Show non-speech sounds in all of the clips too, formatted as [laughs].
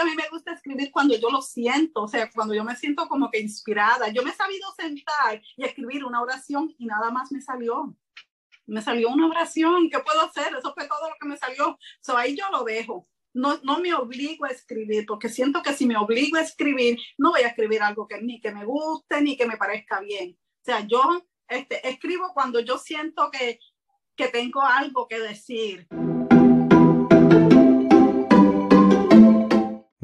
a mí me gusta escribir cuando yo lo siento, o sea, cuando yo me siento como que inspirada. Yo me he sabido sentar y escribir una oración y nada más me salió. Me salió una oración, ¿qué puedo hacer? Eso fue todo lo que me salió. So, ahí yo lo dejo. No, no me obligo a escribir, porque siento que si me obligo a escribir, no voy a escribir algo que ni que me guste ni que me parezca bien. O sea, yo este, escribo cuando yo siento que, que tengo algo que decir.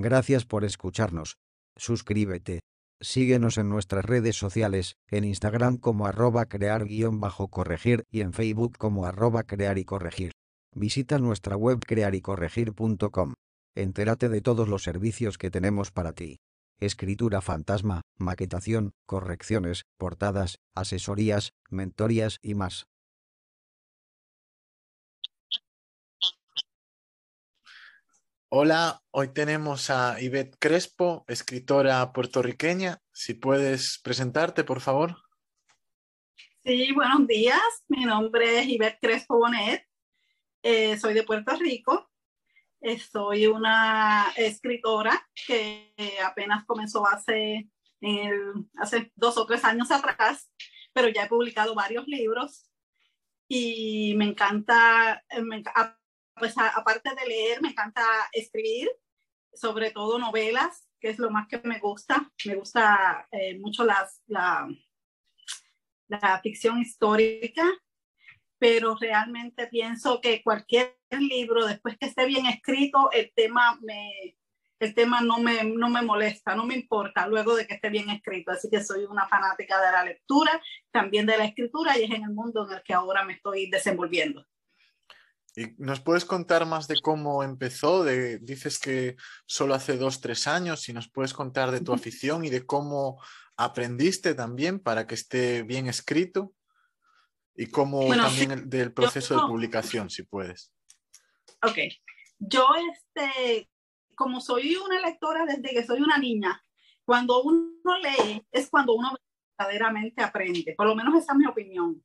Gracias por escucharnos. Suscríbete. Síguenos en nuestras redes sociales, en Instagram como arroba crear-corregir y en Facebook como arroba crear y corregir. Visita nuestra web crearycorregir.com. Entérate de todos los servicios que tenemos para ti. Escritura fantasma, maquetación, correcciones, portadas, asesorías, mentorías y más. Hola, hoy tenemos a Ivette Crespo, escritora puertorriqueña. Si puedes presentarte, por favor. Sí, buenos días. Mi nombre es Ivette Crespo Bonet. Eh, soy de Puerto Rico. Eh, soy una escritora que apenas comenzó hace, hace dos o tres años atrás, pero ya he publicado varios libros y me encanta, me, pues aparte de leer, me encanta escribir, sobre todo novelas, que es lo más que me gusta. Me gusta eh, mucho las, la, la ficción histórica, pero realmente pienso que cualquier libro, después que esté bien escrito, el tema me, el tema no me, no me molesta, no me importa luego de que esté bien escrito. Así que soy una fanática de la lectura, también de la escritura y es en el mundo en el que ahora me estoy desenvolviendo. ¿Y nos puedes contar más de cómo empezó? De, dices que solo hace dos, tres años, y nos puedes contar de tu afición y de cómo aprendiste también para que esté bien escrito y cómo también del proceso de publicación, si puedes. Ok, yo este, como soy una lectora desde que soy una niña, cuando uno lee es cuando uno verdaderamente aprende, por lo menos esa es mi opinión.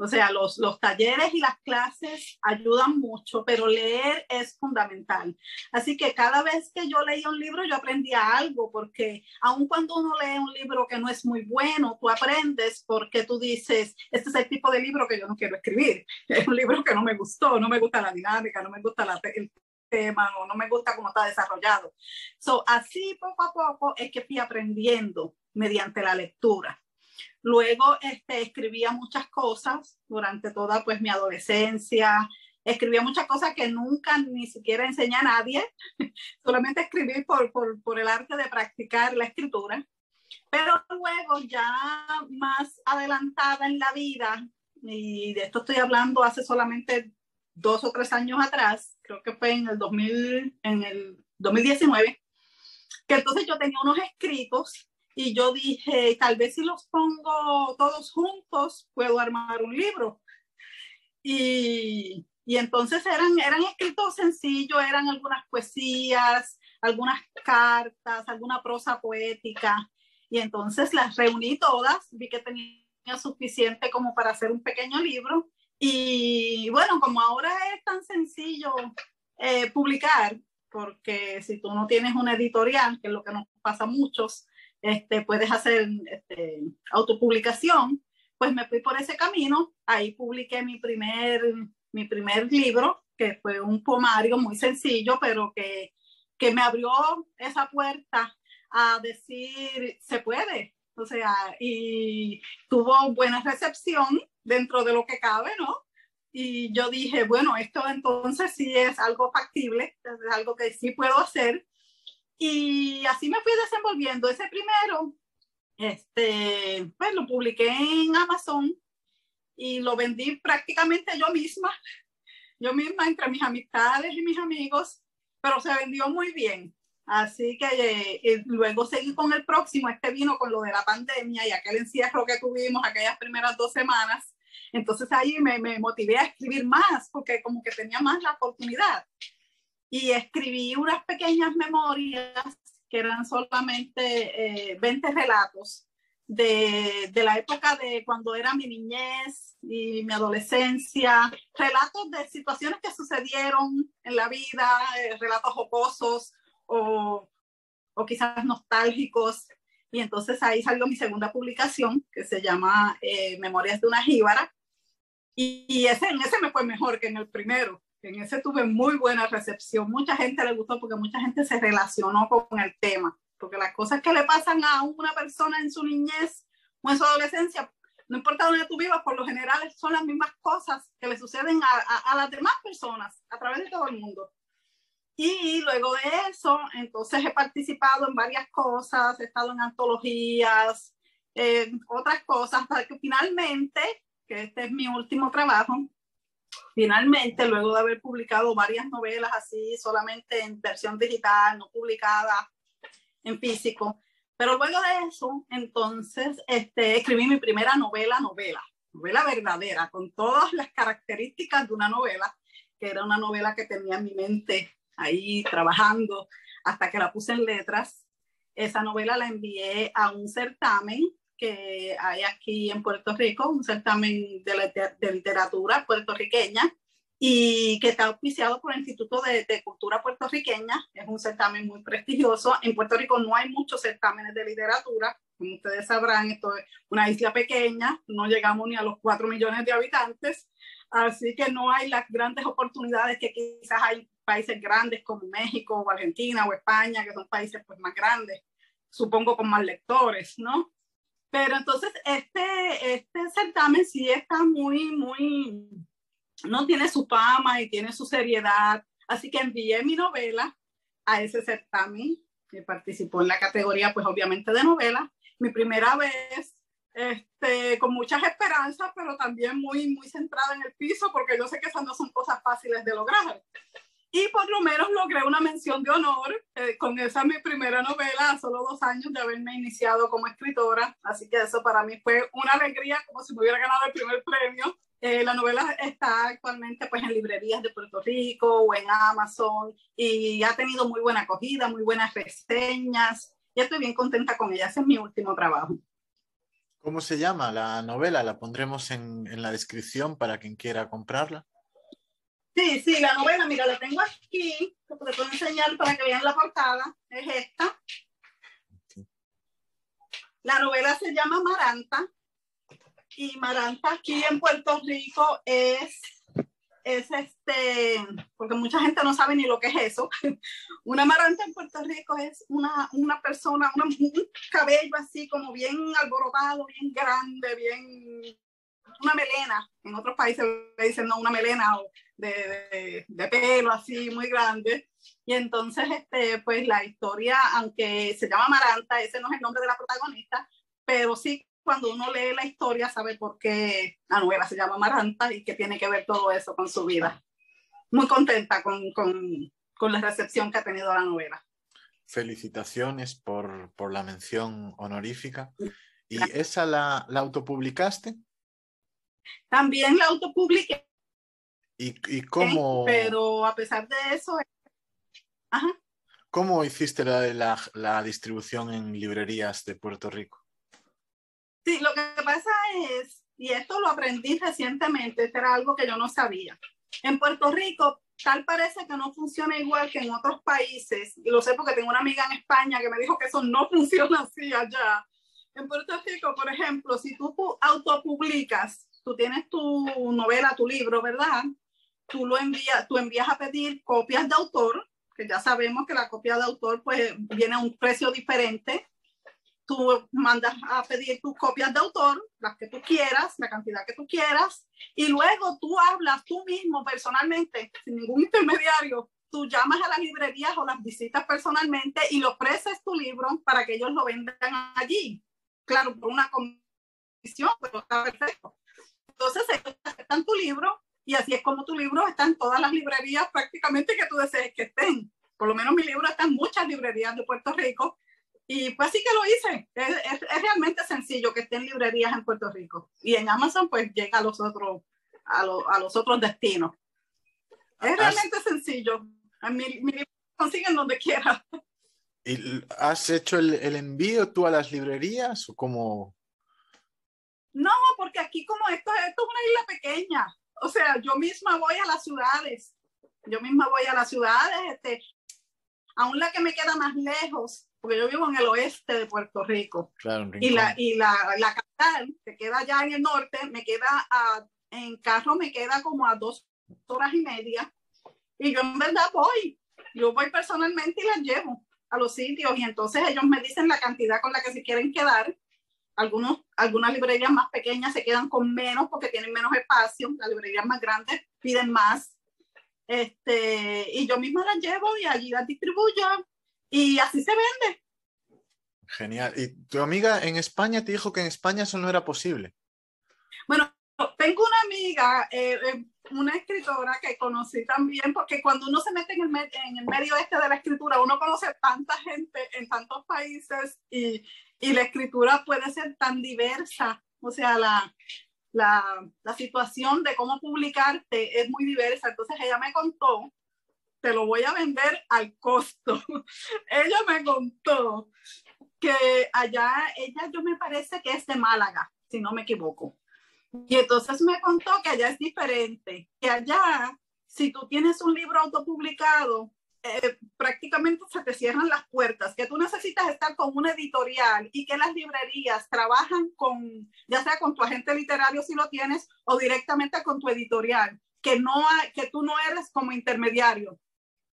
O sea, los, los talleres y las clases ayudan mucho, pero leer es fundamental. Así que cada vez que yo leía un libro, yo aprendía algo, porque aun cuando uno lee un libro que no es muy bueno, tú aprendes porque tú dices, este es el tipo de libro que yo no quiero escribir. [laughs] Es un libro que no me gustó, no me gusta la dinámica, no me gusta la, el tema, no, me gusta cómo está desarrollado. So, así poco a poco es que fui aprendiendo mediante la lectura. Luego este, escribía muchas cosas durante toda pues mi adolescencia. Escribía muchas cosas que nunca ni siquiera enseñé a nadie. [laughs] Solamente escribí por, por, por el arte de practicar la escritura. Pero luego ya más adelantada en la vida, y de esto estoy hablando hace solamente dos o tres años atrás, creo que fue en el, 2000, en el 2019, que entonces yo tenía unos escritos y yo dije, tal vez si los pongo todos juntos, puedo armar un libro. Y, y entonces eran, eran escritos sencillos, eran algunas poesías, algunas cartas, alguna prosa poética. Y entonces las reuní todas, vi que tenía suficiente como para hacer un pequeño libro. Y bueno, como ahora es tan sencillo eh, publicar, porque si tú no tienes una editorial, que es lo que nos pasa a muchos, este, puedes hacer este, autopublicación, pues me fui por ese camino, ahí publiqué mi primer, mi primer libro, que fue un poemario muy sencillo, pero que, que me abrió esa puerta a decir, se puede, o sea, y tuvo buena recepción dentro de lo que cabe, ¿no? Y yo dije, bueno, esto entonces sí es algo factible, es algo que sí puedo hacer. Y así me fui desenvolviendo. Ese primero, este, pues lo publiqué en Amazon y lo vendí prácticamente yo misma, [laughs] yo misma entre mis amistades y mis amigos, pero se vendió muy bien. Así que eh, luego seguí con el próximo, este vino con lo de la pandemia y aquel encierro que tuvimos aquellas primeras dos semanas. Entonces ahí me, me motivé a escribir más porque como que tenía más la oportunidad y escribí unas pequeñas memorias que eran solamente 20 eh, relatos de, de, la época de cuando era mi niñez y mi adolescencia, relatos de situaciones que sucedieron en la vida, eh, relatos jocosos o, o quizás nostálgicos. Y entonces ahí salió mi segunda publicación que se llama eh, Memorias de una jíbara. Y, y, ese, en ese me fue mejor que en el primero. En ese tuve muy buena recepción. Mucha gente le gustó porque mucha gente se relacionó con el tema. Porque las cosas que le pasan a una persona en su niñez o en su adolescencia, no importa dónde tú vivas, por lo general son las mismas cosas que le suceden a, a, a las demás personas a través de todo el mundo. Y luego de eso, entonces he participado en varias cosas, he estado en antologías, en otras cosas, hasta que finalmente, que este es mi último trabajo, finalmente, luego de haber publicado varias novelas así, solamente en versión digital, no publicada en físico, pero luego de eso, entonces, este, escribí mi primera novela, novela, novela verdadera, con todas las características de una novela, que era una novela que tenía en mi mente ahí trabajando hasta que la puse en letras. Esa novela la envié a un certamen que hay aquí en Puerto Rico, un certamen de, de literatura puertorriqueña y que está auspiciado por el Instituto de, de, Cultura Puertorriqueña. Es un certamen muy prestigioso. En Puerto Rico no hay muchos certámenes de literatura. Como ustedes sabrán, esto es una isla pequeña, no llegamos ni a los cuatro millones de habitantes, así que no hay las grandes oportunidades que quizás hay países grandes como México o Argentina o España, que son países pues más grandes, supongo con más lectores, ¿no? Pero entonces este, este certamen sí está muy, muy, no tiene su fama y tiene su seriedad, así que envié mi novela a ese certamen, que participó en la categoría pues obviamente de novela, mi primera vez, este, con muchas esperanzas, pero también muy, muy centrada en el piso, porque yo sé que esas no son cosas fáciles de lograr. Y por lo menos logré una mención de honor eh, con esa mi primera novela, solo dos años de haberme iniciado como escritora. Así que eso para mí fue una alegría, como si me hubiera ganado el primer premio. Eh, la novela está actualmente pues en librerías de Puerto Rico o en Amazon y ha tenido muy buena acogida, muy buenas reseñas y estoy bien contenta con ella. Ese es mi último trabajo. ¿Cómo se llama la novela? La pondremos en, en la descripción para quien quiera comprarla. Sí, sí, la novela, mira, la tengo aquí, te puedo enseñar para que vean la portada, es esta. La novela se llama Maranta y Maranta aquí en Puerto Rico es, es este, porque mucha gente no sabe ni lo que es eso. [laughs] Una Maranta en Puerto Rico es una, una persona, una, un cabello así como bien alborotado, bien grande, bien una melena, en otros países le dicen no, una melena de, de, de, pelo así muy grande. Y entonces, este, pues la historia, aunque se llama Maranta, ese no es el nombre de la protagonista, pero sí cuando uno lee la historia sabe por qué la novela se llama Maranta y que tiene que ver todo eso con su vida. Muy contenta con, con, con la recepción que ha tenido la novela. Felicitaciones por, por la mención honorífica. ¿Y esa la, la autopublicaste? También la autopubliqué. ¿Y, y cómo? Pero a pesar de eso. Ajá. ¿Cómo hiciste la, la, la distribución en librerías de Puerto Rico? Sí, lo que pasa es, y esto lo aprendí recientemente, esto era algo que yo no sabía. En Puerto Rico, tal parece que no funciona igual que en otros países, y lo sé porque tengo una amiga en España que me dijo que eso no [laughs] funciona así allá. En Puerto Rico, por ejemplo, si tú autopublicas tú tienes tu novela, tu libro, ¿verdad? Tú lo envías, tú envías a pedir copias de autor, que ya sabemos que la copia de autor pues viene a un precio diferente. Tú mandas a pedir tus copias de autor, las que tú quieras, la cantidad que tú quieras, y luego tú hablas tú mismo personalmente, sin ningún intermediario, tú llamas a las librerías o las visitas personalmente y le ofreces tu libro para que ellos lo vendan allí. Claro, por una comisión, pero está perfecto. Entonces, está en tu libro y así es como tu libro está en todas las librerías prácticamente que tú desees que estén. Por lo menos mi libro está en muchas librerías de Puerto Rico y pues sí que lo hice. Es, es, es realmente sencillo que esté en librerías en Puerto Rico y en Amazon pues llega a los otros, a, lo, a los otros destinos. Es realmente ¿Has... sencillo. Mi, mi libro consiguen donde quiera. ¿Y has hecho el, el envío tú a las librerías o cómo? No, porque aquí como esto, esto es una isla pequeña. O sea, yo misma voy a las ciudades. Yo misma voy a las ciudades. Este, aún la que me queda más lejos, porque yo vivo en el oeste de Puerto Rico. Claro, y la, y la, la capital, que queda allá en el norte, me queda a, en carro, me queda como a dos horas y media. Y yo en verdad voy, yo voy personalmente y las llevo a los sitios y entonces ellos me dicen la cantidad con la que se quieren quedar. Algunos, algunas librerías más pequeñas se quedan con menos porque tienen menos espacio, las librerías más grandes piden más. Este, y yo misma las llevo y allí las distribuyo y así se vende. Genial. ¿Y tu amiga en España te dijo que en España eso no era posible? Bueno, tengo una amiga, eh, eh, una escritora que conocí también, porque cuando uno se mete en el, en el, medio este de la escritura, uno conoce tanta gente en tantos países y, y la escritura puede ser tan diversa. O sea, la, la, situación de cómo publicarte es muy diversa. Entonces ella me contó, te lo voy a vender al costo. [laughs] ella me contó que allá, ella yo me parece que es de Málaga, si no me equivoco. Y entonces me contó que allá es diferente, que allá, si tú tienes un libro autopublicado, eh, prácticamente se te cierran las puertas, que tú necesitas estar con una editorial y que las librerías trabajan con, ya sea con tu agente literario si lo tienes, o directamente con tu editorial, que, no hay, que tú no eres como intermediario.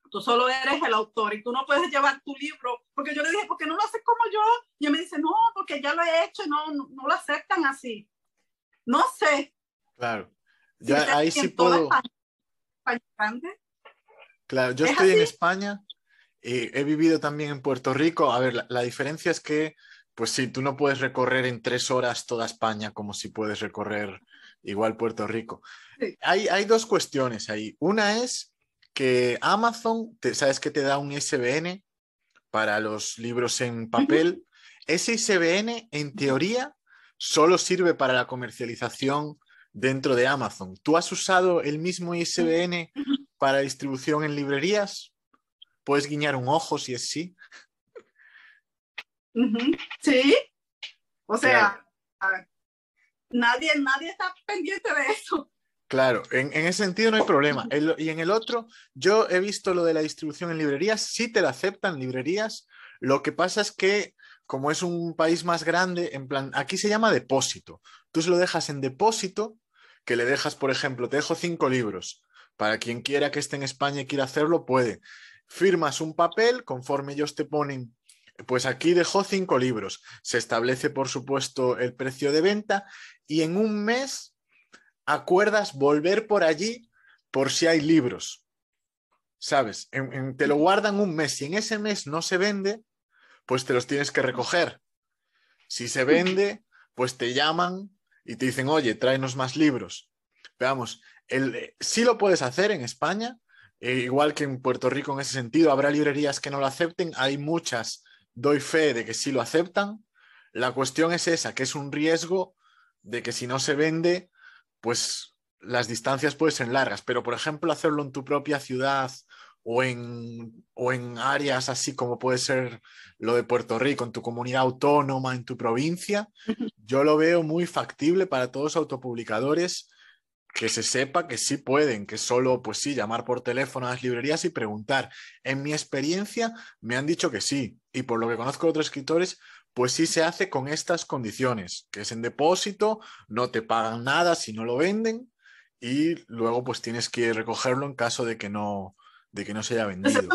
Tú solo eres el autor y tú no puedes llevar tu libro, porque yo le dije, ¿por qué no lo haces como yo? Y él me dice, no, porque ya lo he hecho y no, no, no lo aceptan así. No sé. Claro. Ya ahí sí puedo. Claro, yo estoy en España y he vivido también en Puerto Rico. A ver, la, la, diferencia es que, pues sí, tú no puedes recorrer en tres horas toda España como si puedes recorrer igual Puerto Rico. Sí. Hay, hay dos cuestiones ahí. Una es que Amazon, te, sabes que te da un ISBN para los libros en papel. Ese ISBN, en teoría, solo sirve para la comercialización dentro de Amazon. ¿Tú has usado el mismo ISBN para distribución en librerías? ¿Puedes guiñar un ojo si es sí? Sí. O sea, claro. nadie, nadie está pendiente de eso. Claro, en, en, ese sentido no hay problema. El, y en el otro, yo he visto lo de la distribución en librerías, sí te la aceptan librerías. Lo que pasa es que como es un país más grande, en plan, aquí se llama depósito. Tú se lo dejas en depósito, que le dejas, por ejemplo, te dejo cinco libros. Para quien quiera que esté en España y quiera hacerlo, puede. Firmas un papel, conforme ellos te ponen, pues aquí dejó cinco libros. Se establece, por supuesto, el precio de venta y en un mes acuerdas volver por allí por si hay libros. ¿Sabes? En, te lo guardan un mes. Si en ese mes no se vende, pues te los tienes que recoger. Si se vende, pues te llaman y te dicen, oye, tráenos más libros. Veamos, el, sí lo puedes hacer en España, eh, igual que en Puerto Rico en ese sentido. Habrá librerías que no lo acepten, hay muchas, doy fe de que sí lo aceptan. La cuestión es esa, que es un riesgo de que si no se vende, pues las distancias pueden ser largas. Pero, por ejemplo, hacerlo en tu propia ciudad o en, o en áreas así como puede ser lo de Puerto Rico, en tu comunidad autónoma, en tu provincia, yo lo veo muy factible para todos los autopublicadores que se sepa que sí pueden, que solo, pues sí, llamar por teléfono a las librerías y preguntar. En mi experiencia me han dicho que sí, y por lo que conozco de otros escritores, pues sí se hace con estas condiciones, que es en depósito, no te pagan nada si no lo venden, y luego pues tienes que recogerlo en caso de que no, de que no se haya vendido.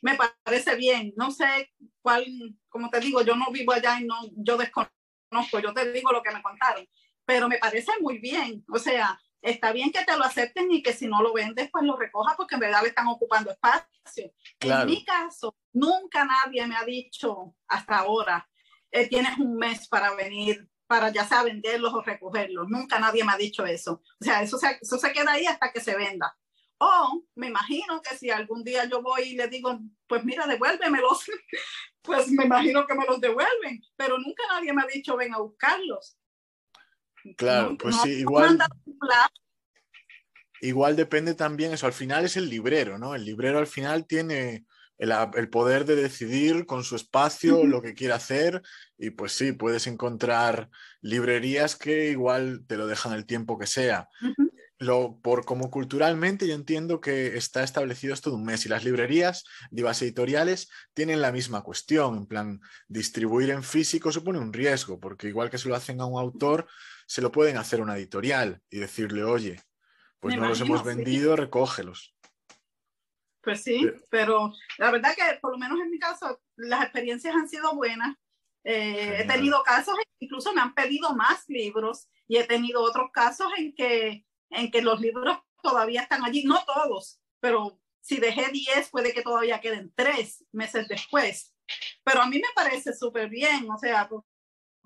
Me, parece bien, no sé cuál, como te digo, yo no vivo allá y no, yo desconozco, yo te digo lo que me contaron, pero me parece muy bien, o sea, está bien que te lo acepten y que si no lo vendes, pues lo recojas porque en verdad le están ocupando espacio. Claro. En mi caso, nunca nadie me ha dicho hasta ahora, eh, tienes un mes para venir, para ya sea venderlos o recogerlos. Nunca nadie me ha dicho eso. O sea, eso se, eso se queda ahí hasta que se venda. O me imagino que si algún día yo voy y le digo, pues mira, devuélvemelos, [laughs] pues me imagino que me los devuelven, pero nunca nadie me ha dicho, ven a buscarlos. Claro, pues no, sí, igual. Igual depende también eso, al final es el librero, ¿no? El librero al final tiene el, el poder de decidir con su espacio uh -huh. lo que quiere hacer y pues sí, puedes encontrar librerías que igual te lo dejan el tiempo que sea. Uh -huh lo, por como culturalmente yo entiendo que está establecido esto de un mes y las librerías, divas editoriales, tienen la misma cuestión. En plan, distribuir en físico supone un riesgo, porque igual que se lo hacen a un autor, se lo pueden hacer a una editorial y decirle, oye, pues no los hemos vendido, recógelos. Pues sí, pero la verdad que por lo menos en mi caso las experiencias han sido buenas. Eh, he tenido casos, incluso me han pedido más libros y he tenido otros casos en que, en que los libros todavía están allí, no todos, pero si dejé 10 puede que todavía queden 3 meses después. Pero a mí me parece súper bien, o sea,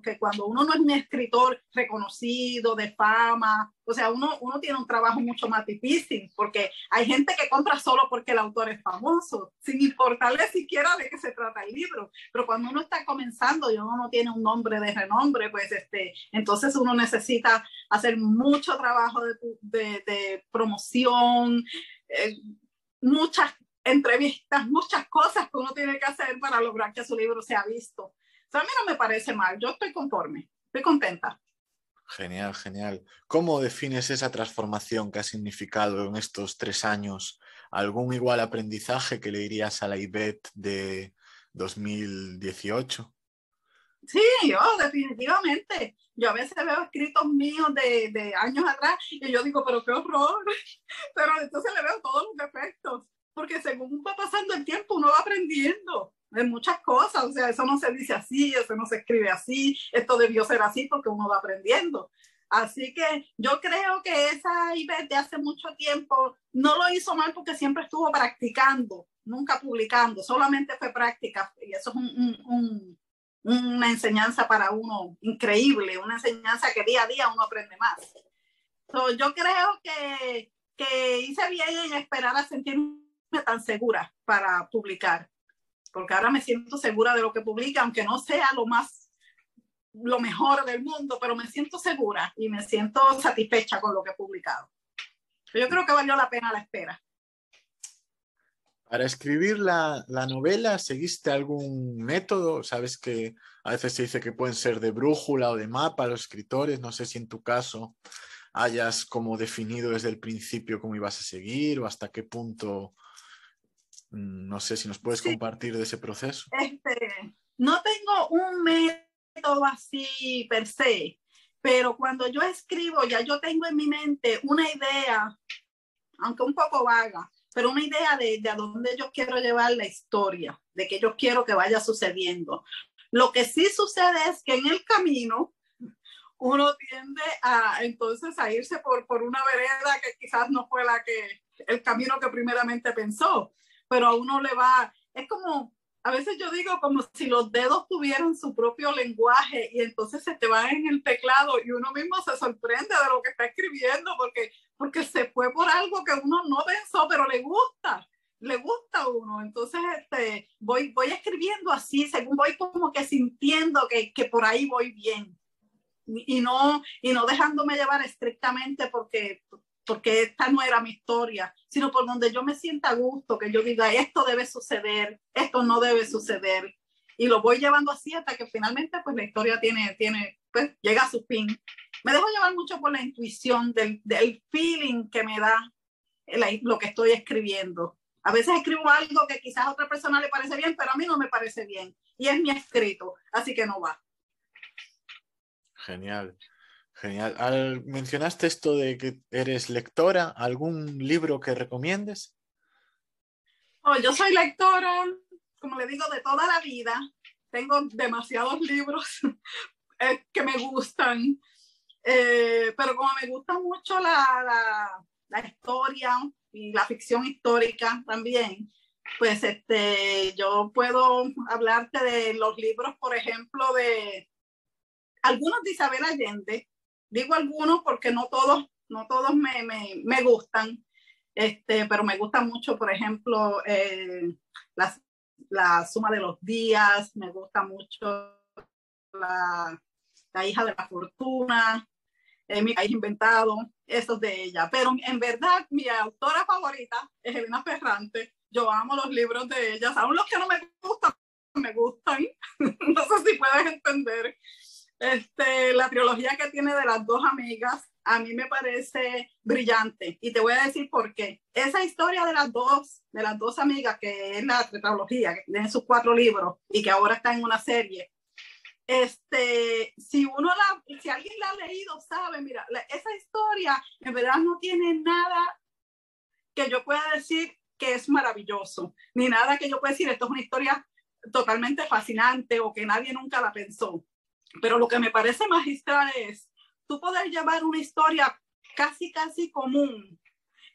que cuando uno no es un escritor reconocido, de fama, o sea, uno, uno tiene un trabajo mucho más difícil, porque hay gente que compra solo porque el autor es famoso, sin importarle siquiera de qué se trata el libro. Pero cuando uno está comenzando y uno no tiene un nombre de renombre, pues este, entonces uno necesita hacer mucho trabajo de, de, de promoción, eh, muchas entrevistas, muchas cosas que uno tiene que hacer para lograr que su libro sea visto a mí no me parece mal, yo estoy conforme, estoy contenta. Genial, genial. ¿Cómo defines esa transformación que ha significado en estos tres años? ¿Algún igual aprendizaje que le dirías a la IBET de 2018? Sí, yo definitivamente. Yo a veces veo escritos míos de, de, años atrás y yo digo, pero qué horror. [laughs] Pero entonces le veo todos los defectos, porque según va pasando el tiempo uno va aprendiendo de muchas cosas, o sea, eso no se dice así, eso no se escribe así, esto debió ser así porque uno va aprendiendo. Así que yo creo que esa IBET de hace mucho tiempo no lo hizo mal porque siempre estuvo practicando, nunca publicando, solamente fue práctica y eso es un, un, una enseñanza para uno increíble, una enseñanza que día a día uno aprende más. yo creo que, que hice bien en esperar a sentirme tan segura para publicar porque ahora me siento segura de lo que publica, aunque no sea lo más, lo mejor del mundo, pero me siento segura y me siento satisfecha con lo que he publicado. Yo creo que valió la pena la espera. Para escribir la, la, novela, ¿seguiste algún método? Sabes que a veces se dice que pueden ser de brújula o de mapa los escritores. No sé si en tu caso hayas como definido desde el principio cómo ibas a seguir o hasta qué punto no sé si nos puedes compartir de ese proceso. Este, no tengo un método así per se, pero cuando yo escribo ya yo tengo en mi mente una idea, aunque un poco vaga, pero una idea de, de a dónde yo quiero llevar la historia, de que yo quiero que vaya sucediendo. Lo que sí sucede es que en el camino uno tiende a entonces a irse por, por una vereda que quizás no fue la que el camino que primeramente pensó pero a uno le va, es como, a veces yo digo como si los dedos tuvieran su propio lenguaje y entonces se te van en el teclado y uno mismo se sorprende de lo que está escribiendo porque, porque se fue por algo que uno no pensó, pero le gusta le gusta a uno. Entonces, este, voy, voy escribiendo así, según voy como que sintiendo que, que por ahí voy bien. Y, no, y no dejándome llevar estrictamente porque, porque esta no era mi historia, sino por donde yo me sienta a gusto, que yo diga, esto debe suceder, esto no debe suceder. Y lo voy llevando así hasta que finalmente pues la historia tiene, tiene, pues llega a su fin. Me dejo llevar mucho por la intuición, del, del feeling que me da lo que estoy escribiendo. A veces escribo algo que quizás a otra persona le parece bien, pero a mí no me parece bien. Y es mi escrito, así que no va. Genial. Genial. Al, mencionaste esto de que eres lectora, ¿algún libro que recomiendes? Oh, yo soy lectora, como le digo, de toda la vida. Tengo demasiados libros [laughs] eh, que me gustan, eh, pero como me gusta mucho la, la, la, historia y la ficción histórica también, pues este, yo puedo hablarte de los libros, por ejemplo, de algunos de Isabel Allende, Digo algunos porque no todos, no todos me, me, me gustan, este, pero me gusta mucho, por ejemplo, eh, la, la, suma de los días, me gusta mucho la, la hija de la fortuna, eh, mi país inventado, esos de ella. Pero en verdad, mi autora favorita es Elena Ferrante. Yo amo los libros de ella, aún los que no me gustan, me gustan. [laughs] no sé si puedes entender. Este, la trilogía que tiene de las dos amigas, a mí me parece brillante y te voy a decir por qué. Esa historia de las dos, de las dos amigas, que es la tetralogía, que sus cuatro libros y que ahora está en una serie, este, si uno la, si alguien la ha leído, sabe, mira, esa historia en verdad no tiene nada que yo pueda decir que es maravilloso, ni nada que yo pueda decir, esto es una historia totalmente fascinante o que nadie nunca la pensó. Pero lo que me parece magistral es tú poder llevar una historia casi, casi común,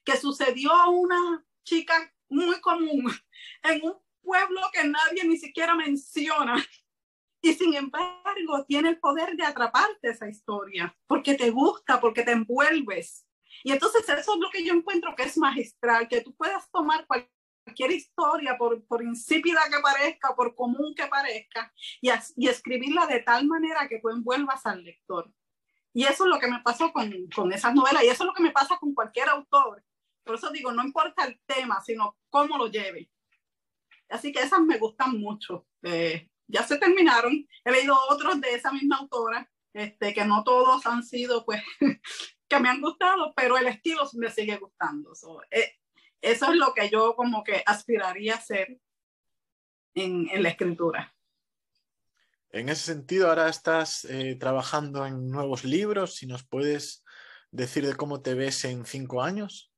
que sucedió a una chica muy común [laughs] en un pueblo que nadie ni siquiera menciona. Y sin embargo, tiene el poder de atraparte esa historia, porque te gusta, porque te envuelves. Y entonces eso es lo que yo encuentro que es magistral, que tú puedas tomar cualquier historia, por, por insípida que parezca, por común que parezca, y, y escribirla de tal manera que tú envuelvas al lector. Y eso es lo que me pasó con, con esas novelas, y eso es lo que me pasa con cualquier autor. Por eso digo, no importa el tema, sino cómo lo lleve. Así que esas me gustan mucho. Eh, ya se terminaron. He leído otros de esa misma autora, este, que no todos han sido, pues, [laughs] que me han gustado, pero el estilo me sigue gustando. Eh, eso es lo que yo como que aspiraría a hacer en, en la escritura. En ese sentido, ahora estás eh, trabajando en nuevos libros, si nos puedes decir de cómo te ves en cinco años.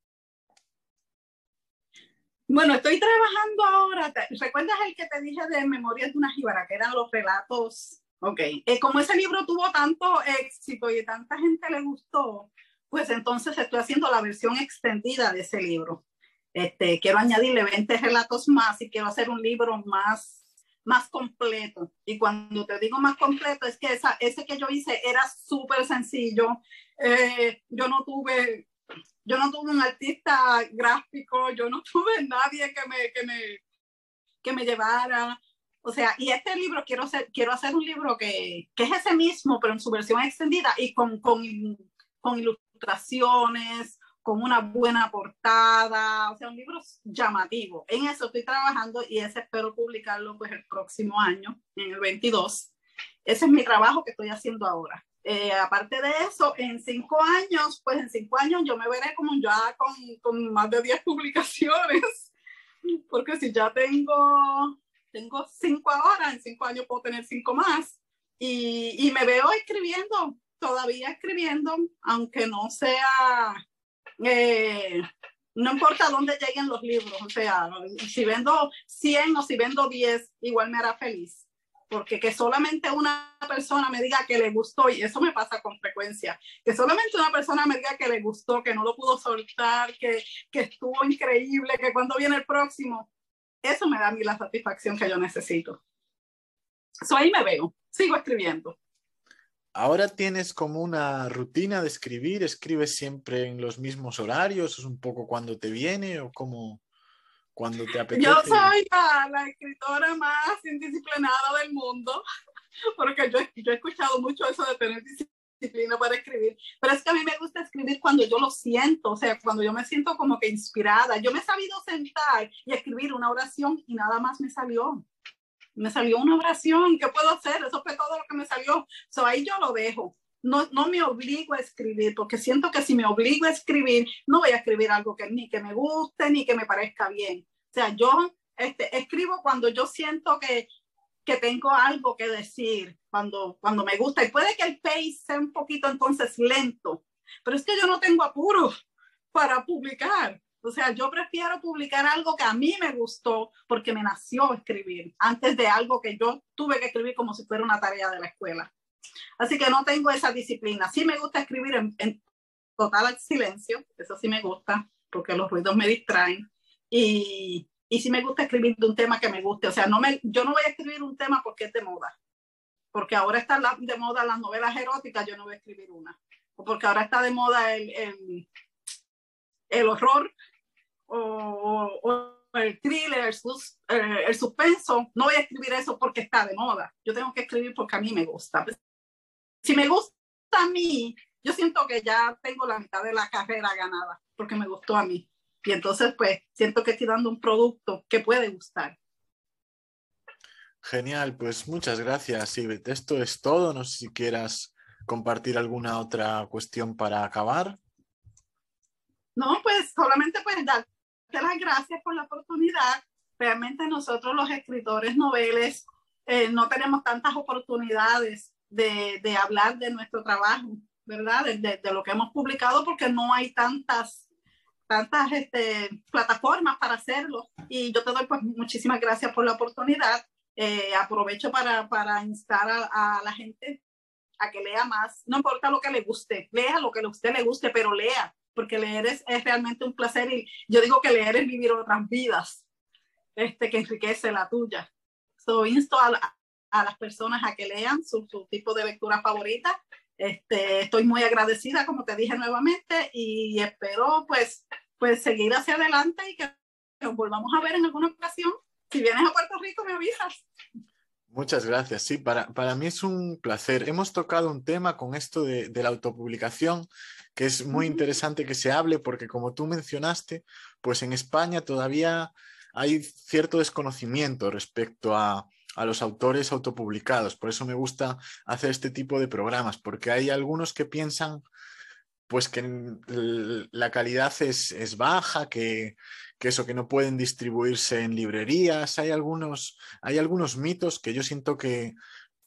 Bueno, estoy trabajando ahora. ¿Recuerdas el que te dije de Memorias de una jíbara, que eran los relatos? Ok. Eh, como ese libro tuvo tanto éxito y tanta gente le gustó, pues entonces estoy haciendo la versión extendida de ese libro. Este, quiero añadirle 20 relatos más y quiero hacer un libro más, más completo. Y cuando te digo más completo, es que esa, ese que yo hice era súper sencillo. Eh, yo no tuve yo no tuve un artista gráfico, yo no [laughs] tuve nadie que me, que me, que me llevara. O sea, y este libro quiero hacer, quiero hacer un libro que, que es ese mismo, pero en su versión extendida y con, con, con ilustraciones, con una buena portada, o sea, un libro llamativo. En eso estoy trabajando y ese espero publicarlo pues el próximo año, en el 22. Ese es mi trabajo que estoy haciendo ahora. Eh, aparte de eso, en cinco años, pues en cinco años yo me veré como ya con, con más de 10 [laughs] publicaciones, porque si ya tengo, tengo cinco ahora, en cinco años puedo tener cinco más. Y, y me veo escribiendo, todavía escribiendo, aunque no sea, eh, no importa dónde lleguen los libros, o sea, si vendo 100 o si vendo 10, igual me hará feliz porque que solamente una persona me diga que le gustó, y eso me pasa con frecuencia, que solamente una persona me diga que le gustó, que no lo pudo soltar, que, que estuvo increíble, que cuando viene el próximo, eso me da a mí la satisfacción que yo necesito. So ahí me veo, sigo escribiendo. Ahora tienes como una rutina de escribir, escribes siempre en los mismos horarios, es un poco cuando te viene o cómo cuando te [laughs] apetece. Yo soy la, escritora más indisciplinada del mundo, [laughs] porque yo, yo he escuchado mucho eso de tener disciplina para escribir, pero es que a mí me gusta escribir cuando yo lo siento, o sea, cuando yo me siento como que inspirada. Yo me he sabido sentar y escribir una oración y nada más me salió. Me salió una oración, ¿qué puedo hacer? Eso fue todo lo que me salió. So, ahí yo lo dejo. No, no me obligo a escribir, porque siento que si me obligo a escribir, no voy a escribir algo que ni que me guste ni que me parezca bien. O sea, yo este, escribo cuando yo siento que, que tengo algo que decir, cuando, cuando me gusta. Y puede que el pace sea un poquito entonces lento, pero es que yo no tengo apuro para publicar. O sea, yo prefiero publicar algo que a mí me gustó porque me nació escribir, antes de algo que yo tuve que escribir como si fuera una tarea de la escuela. Así que no tengo esa disciplina. Sí me gusta escribir en, en total silencio, eso sí me gusta, porque los ruidos me distraen y, y sí me gusta escribir de un tema que me guste. O sea, no me, yo no voy a escribir un tema porque es de moda. Porque ahora está de moda las novelas eróticas, yo no voy a escribir una. O porque ahora está de moda el, el, el horror o, o, el thriller, el, sus, eh, el suspenso. No voy a escribir eso porque está de moda. Yo tengo que escribir porque a mí me gusta. Si me gusta a mí, yo siento que ya tengo la mitad de la carrera ganada porque me gustó a mí. Y entonces, pues, siento que estoy dando un producto que puede gustar. Genial, pues muchas gracias, Ibet. Esto es todo. No sé si quieras compartir alguna otra cuestión para acabar? No, pues solamente pues darte las gracias por la oportunidad. Realmente nosotros los escritores noveles eh, no tenemos tantas oportunidades de, de, hablar de nuestro trabajo, ¿verdad? De, de, de, lo que hemos publicado porque no hay tantas tantas este, plataformas para hacerlo. Y yo te doy pues muchísimas gracias por la oportunidad. Eh, aprovecho para, para instar a, a, la gente a que lea más. No importa lo que le guste, lea lo que a usted le guste, pero lea, porque leer es, es realmente un placer. Y yo digo que leer es vivir otras vidas, este, que enriquece la tuya. So, insto a, a las personas a que lean su, su tipo de lectura favorita este, estoy muy agradecida, como te dije nuevamente, y espero pues, pues seguir hacia adelante y que nos volvamos a ver en alguna ocasión. Si vienes a Puerto Rico, me avisas. Muchas gracias. Sí, para, para mí es un placer. Hemos tocado un tema con esto de, de la autopublicación que es muy interesante que se hable porque como tú mencionaste, pues en España todavía hay cierto desconocimiento respecto a, a los autores autopublicados. Por eso me gusta hacer este tipo de programas, porque hay algunos que piensan pues que la calidad es, es baja, que, que, eso, que no pueden distribuirse en librerías. Hay algunos, hay algunos mitos que yo siento que,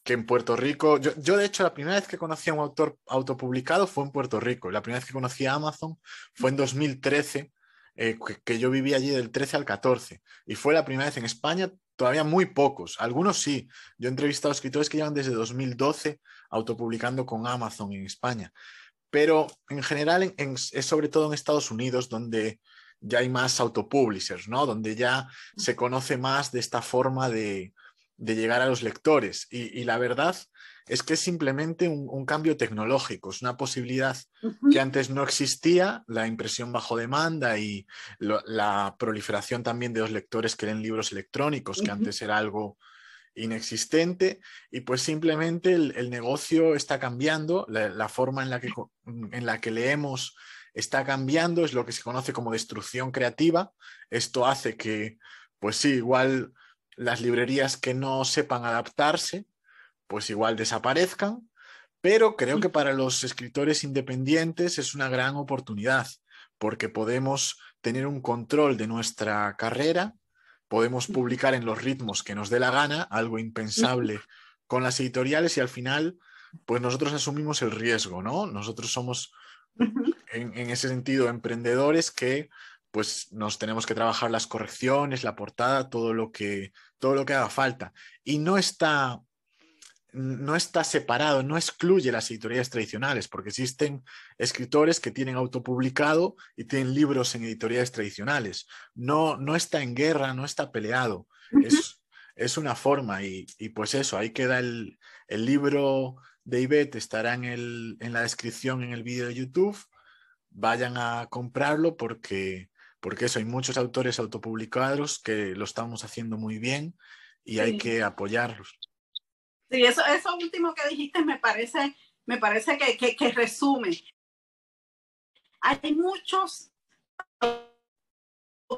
que en Puerto Rico, yo, yo, de hecho la primera vez que conocí a un autor autopublicado fue en Puerto Rico. La primera vez que conocí a Amazon fue en 2013, eh, que, yo viví allí del 13 al 14. Y fue la primera vez en España todavía muy pocos, algunos sí. Yo he entrevistado a escritores que llevan desde 2012 autopublicando con Amazon en España, pero en general en, en, es sobre todo en Estados Unidos donde ya hay más autopublishers, ¿no? Donde ya se conoce más de esta forma de, de llegar a los lectores. Y, y, la verdad es que es simplemente un, un cambio tecnológico, es una posibilidad uh -huh. que antes no existía, la impresión bajo demanda y lo, la proliferación también de los lectores que leen libros electrónicos, que uh -huh. antes era algo inexistente, y pues simplemente el, el negocio está cambiando, la, la, forma en la, que, en la que leemos está cambiando, es lo que se conoce como destrucción creativa. Esto hace que, pues sí, igual las librerías que no sepan adaptarse, pues igual desaparezcan, pero creo que para los escritores independientes es una gran oportunidad, porque podemos tener un control de nuestra carrera, podemos publicar en los ritmos que nos dé la gana, algo impensable con las editoriales y al final, pues nosotros asumimos el riesgo, ¿no? Nosotros somos, en, en ese sentido, emprendedores que pues nos tenemos que trabajar las correcciones, la portada, todo lo que, todo lo que haga falta. Y no está, no está separado, no excluye las editoriales tradicionales, porque existen escritores que tienen autopublicado y tienen libros en editoriales tradicionales. No, no está en guerra, no está peleado. Es, es una forma y, y, pues eso, ahí queda el, el libro de estará en, el, en la descripción en el vídeo de YouTube. Vayan a comprarlo porque porque eso, hay muchos autores autopublicados que lo estamos haciendo muy bien y sí. hay que apoyarlos. Sí, eso, eso último que dijiste me parece, me parece que, que, que resume. Hay muchos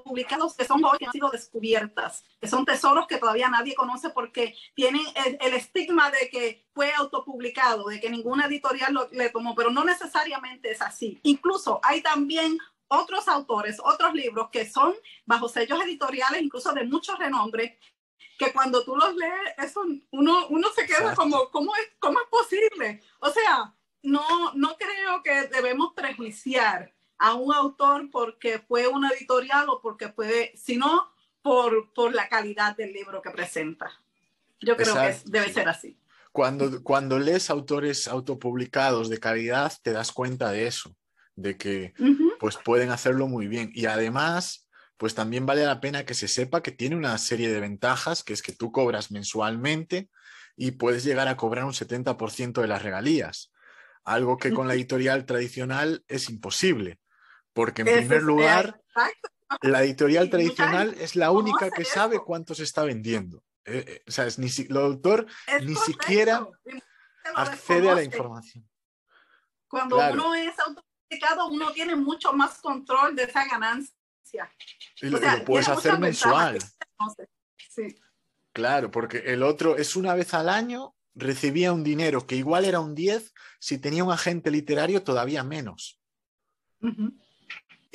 publicados que son hoy que han sido descubiertas, que son tesoros que todavía nadie conoce porque tienen el, el estigma de que fue autopublicado, de que ninguna editorial lo, le tomó, pero no necesariamente es así. Incluso hay también otros autores, otros libros que son bajo sellos editoriales, incluso de mucho renombre, que cuando tú los lees, eso uno, uno se queda Exacto. como, ¿cómo es, ¿cómo es posible? O sea, no, no creo que debemos prejuiciar a un autor porque fue una editorial o porque fue, sino por, por la calidad del libro que presenta. Yo creo Exacto. que debe ser así. Cuando, cuando lees autores autopublicados de calidad, te das cuenta de eso de que uh -huh. pues pueden hacerlo muy bien. Y además, pues también vale la pena que se sepa que tiene una serie de ventajas, que es que tú cobras mensualmente y puedes llegar a cobrar un 70% de las regalías, algo que con la editorial tradicional es imposible, porque en primer lugar, la editorial tradicional es la única que sabe cuánto se está vendiendo. Eh, eh, o sea, es ni, el autor ni correcto. siquiera accede a la información. Cuando claro. uno es autor uno tiene mucho más control de esa ganancia. Y lo, o sea, lo puedes hacer mensual. Sí. Claro, porque el otro es una vez al año recibía un dinero que igual era un 10, si tenía un agente literario todavía menos.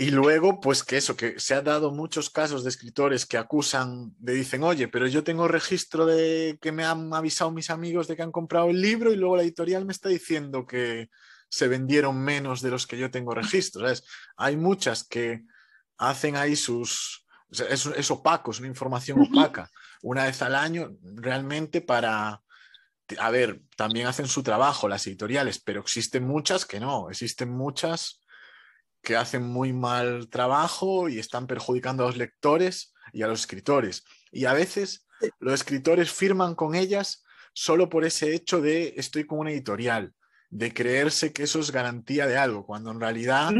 Y luego, pues que eso, que se ha dado muchos casos de escritores que acusan, de dicen, oye, pero yo tengo registro de que me han avisado mis amigos de que han comprado el libro y luego la editorial me está diciendo que se vendieron menos de los que yo tengo registro. Hay muchas que hacen ahí sus... Es, es opaco, es una información opaca. Una vez al año, realmente para... A ver, también hacen su trabajo las editoriales, pero existen muchas que no, existen muchas que hacen muy mal trabajo y están perjudicando a los lectores y a los escritores. Y a veces los escritores firman con ellas solo por ese hecho de estoy con una editorial, de creerse que eso es garantía de algo, cuando en realidad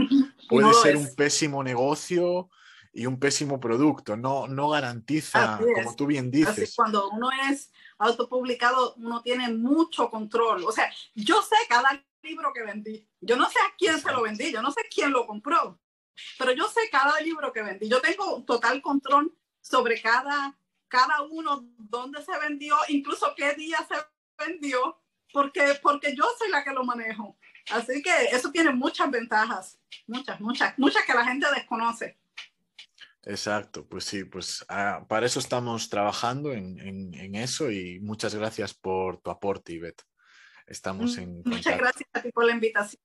puede ser un pésimo negocio y un pésimo producto, no, no garantiza, como tú bien dices. cuando uno es autopublicado, uno tiene mucho control. O sea, yo sé cada libro que vendí. Yo no sé a quién se lo vendí, yo no sé quién lo compró, pero yo sé cada libro que vendí. Yo tengo total control sobre cada, cada uno, dónde se vendió, incluso qué día se vendió, porque, porque yo soy la que lo manejo. Así que eso tiene muchas ventajas, muchas, muchas, muchas que la gente desconoce. Exacto, pues sí, pues ah, para eso estamos trabajando en, en, eso y muchas gracias por tu aporte, Ivette. Estamos mm, en. Muchas gracias a ti por la invitación.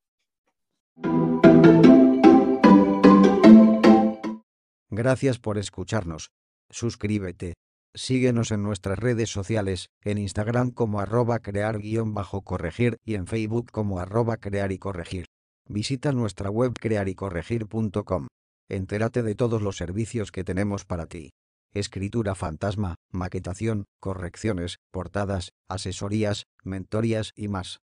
Gracias por escucharnos. Suscríbete. Síguenos en nuestras redes sociales, en Instagram como arroba crear-corregir y en Facebook como arroba crear y corregir. Visita nuestra web crearycorregir.com. Entérate de todos los servicios que tenemos para ti. Escritura fantasma, maquetación, correcciones, portadas, asesorías, mentorías y más.